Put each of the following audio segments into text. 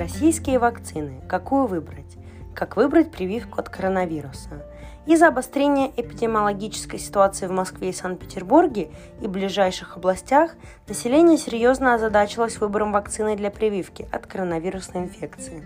Российские вакцины. Какую выбрать? Как выбрать прививку от коронавируса? Из-за обострения эпидемиологической ситуации в Москве и Санкт-Петербурге и ближайших областях население серьезно озадачилось выбором вакцины для прививки от коронавирусной инфекции.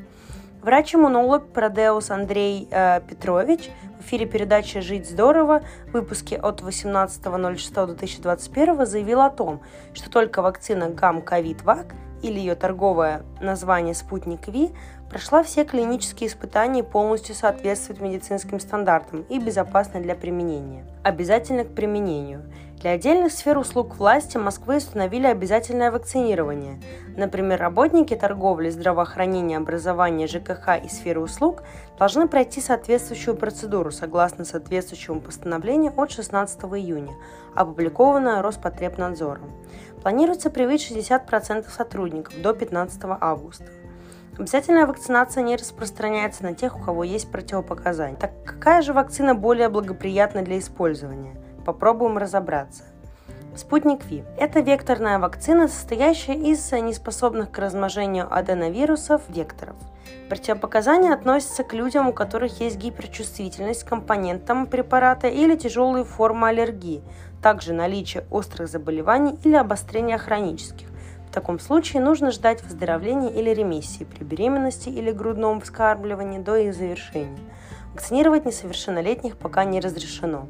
Врач-иммунолог Продеус Андрей э, Петрович в эфире передачи «Жить здорово» в выпуске от 18.06.2021 заявил о том, что только вакцина ГАМ-ковид-ВАК или ее торговое название «Спутник V» прошла все клинические испытания и полностью соответствует медицинским стандартам и безопасна для применения. Обязательно к применению. Для отдельных сфер услуг власти Москвы установили обязательное вакцинирование. Например, работники торговли, здравоохранения, образования, ЖКХ и сферы услуг должны пройти соответствующую процедуру согласно соответствующему постановлению от 16 июня, опубликованное Роспотребнадзором. Планируется привить 60% сотрудников до 15 августа. Обязательная вакцинация не распространяется на тех, у кого есть противопоказания. Так какая же вакцина более благоприятна для использования? Попробуем разобраться. Спутник Ви – это векторная вакцина, состоящая из неспособных к размножению аденовирусов векторов. Противопоказания относятся к людям, у которых есть гиперчувствительность к компонентам препарата или тяжелые формы аллергии, также наличие острых заболеваний или обострения хронических. В таком случае нужно ждать выздоровления или ремиссии при беременности или грудном вскармливании до их завершения. Вакцинировать несовершеннолетних пока не разрешено.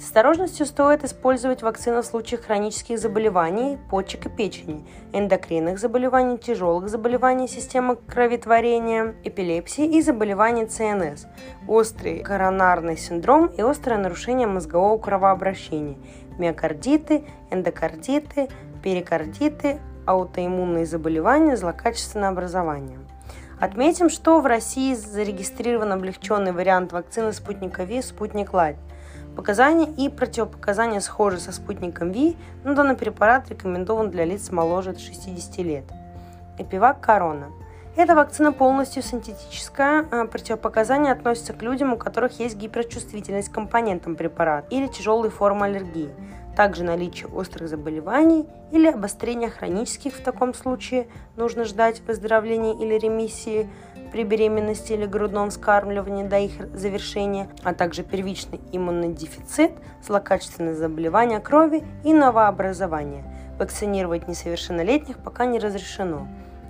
С осторожностью стоит использовать вакцину в случае хронических заболеваний почек и печени, эндокринных заболеваний, тяжелых заболеваний системы кроветворения, эпилепсии и заболеваний ЦНС, острый коронарный синдром и острое нарушение мозгового кровообращения, миокардиты, эндокардиты, перикардиты, аутоиммунные заболевания, злокачественное образование. Отметим, что в России зарегистрирован облегченный вариант вакцины спутника Ви «Спутник Лайт», Показания и противопоказания схожи со спутником Ви, но данный препарат рекомендован для лиц моложе 60 лет. Эпивак Корона. Эта вакцина полностью синтетическая. А противопоказания относятся к людям, у которых есть гиперчувствительность к компонентам препарата или тяжелые формы аллергии. Также наличие острых заболеваний или обострения хронических в таком случае нужно ждать выздоровления или ремиссии – при беременности или грудном вскармливании до их завершения, а также первичный иммунный дефицит, злокачественные заболевания крови и новообразование. Вакцинировать несовершеннолетних пока не разрешено.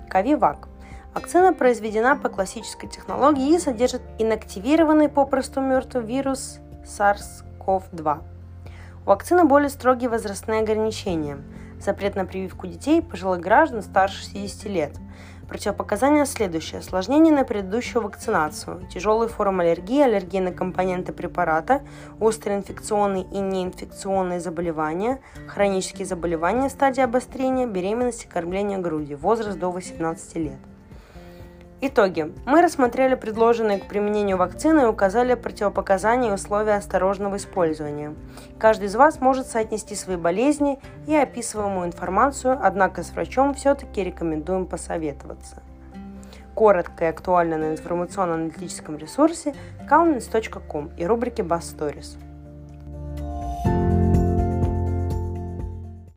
Кавивак. Вакцина произведена по классической технологии и содержит инактивированный попросту мертвый вирус SARS-CoV-2. У вакцины более строгие возрастные ограничения. Запрет на прививку детей пожилых граждан старше 60 лет – Противопоказания следующие. Осложнения на предыдущую вакцинацию, тяжелые формы аллергии, аллергия на компоненты препарата, острые инфекционные и неинфекционные заболевания, хронические заболевания в стадии обострения, беременности, кормления груди, возраст до 18 лет. Итоги. Мы рассмотрели предложенные к применению вакцины и указали противопоказания и условия осторожного использования. Каждый из вас может соотнести свои болезни и описываемую информацию, однако с врачом все-таки рекомендуем посоветоваться. Коротко и актуально на информационно-аналитическом ресурсе calmness.com и рубрике Stories.